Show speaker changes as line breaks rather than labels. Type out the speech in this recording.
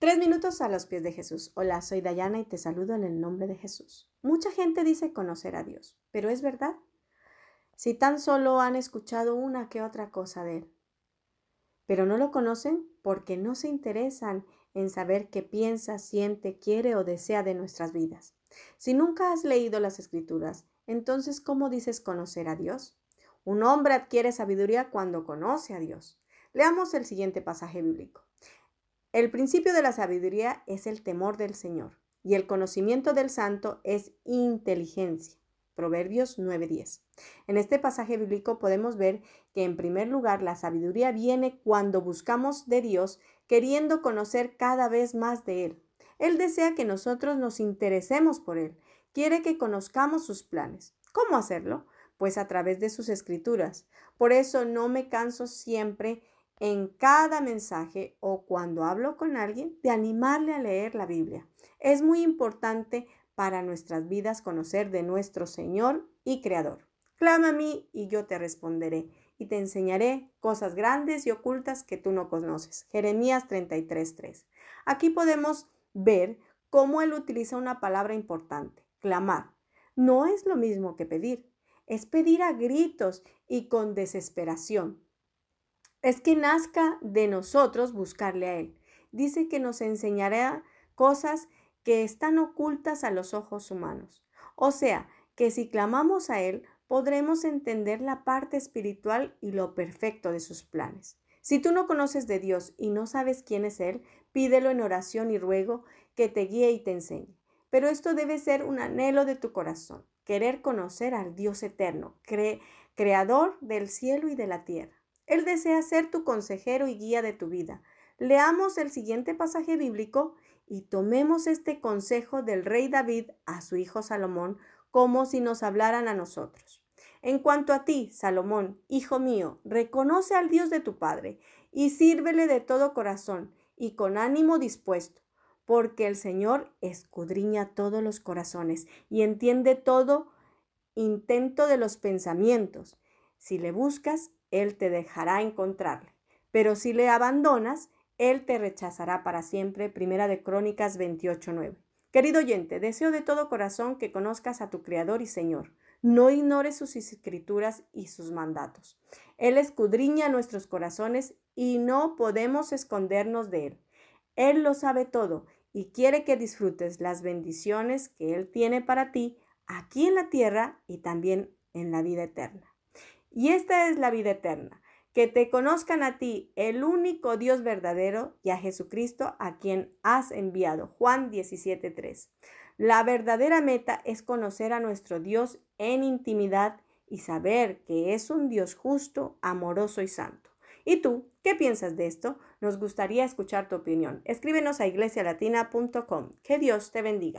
Tres minutos a los pies de Jesús. Hola, soy Dayana y te saludo en el nombre de Jesús. Mucha gente dice conocer a Dios, pero ¿es verdad? Si tan solo han escuchado una que otra cosa de Él. Pero no lo conocen porque no se interesan en saber qué piensa, siente, quiere o desea de nuestras vidas. Si nunca has leído las escrituras, entonces ¿cómo dices conocer a Dios? Un hombre adquiere sabiduría cuando conoce a Dios. Leamos el siguiente pasaje bíblico. El principio de la sabiduría es el temor del Señor y el conocimiento del santo es inteligencia. Proverbios 9:10. En este pasaje bíblico podemos ver que en primer lugar la sabiduría viene cuando buscamos de Dios queriendo conocer cada vez más de Él. Él desea que nosotros nos interesemos por Él, quiere que conozcamos sus planes. ¿Cómo hacerlo? Pues a través de sus escrituras. Por eso no me canso siempre en cada mensaje o cuando hablo con alguien de animarle a leer la Biblia. Es muy importante para nuestras vidas conocer de nuestro Señor y Creador. Clama a mí y yo te responderé y te enseñaré cosas grandes y ocultas que tú no conoces. Jeremías 33:3. Aquí podemos ver cómo él utiliza una palabra importante, clamar. No es lo mismo que pedir, es pedir a gritos y con desesperación es que nazca de nosotros buscarle a Él. Dice que nos enseñará cosas que están ocultas a los ojos humanos. O sea, que si clamamos a Él, podremos entender la parte espiritual y lo perfecto de sus planes. Si tú no conoces de Dios y no sabes quién es Él, pídelo en oración y ruego que te guíe y te enseñe. Pero esto debe ser un anhelo de tu corazón, querer conocer al Dios eterno, creador del cielo y de la tierra. Él desea ser tu consejero y guía de tu vida. Leamos el siguiente pasaje bíblico y tomemos este consejo del rey David a su hijo Salomón como si nos hablaran a nosotros. En cuanto a ti, Salomón, hijo mío, reconoce al Dios de tu Padre y sírvele de todo corazón y con ánimo dispuesto, porque el Señor escudriña todos los corazones y entiende todo intento de los pensamientos. Si le buscas, él te dejará encontrarle. Pero si le abandonas, Él te rechazará para siempre. Primera de Crónicas 28.9. Querido oyente, deseo de todo corazón que conozcas a tu Creador y Señor. No ignores sus escrituras y sus mandatos. Él escudriña nuestros corazones y no podemos escondernos de Él. Él lo sabe todo y quiere que disfrutes las bendiciones que Él tiene para ti aquí en la tierra y también en la vida eterna. Y esta es la vida eterna, que te conozcan a ti, el único Dios verdadero, y a Jesucristo a quien has enviado. Juan 17:3. La verdadera meta es conocer a nuestro Dios en intimidad y saber que es un Dios justo, amoroso y santo. ¿Y tú qué piensas de esto? Nos gustaría escuchar tu opinión. Escríbenos a iglesialatina.com. Que Dios te bendiga.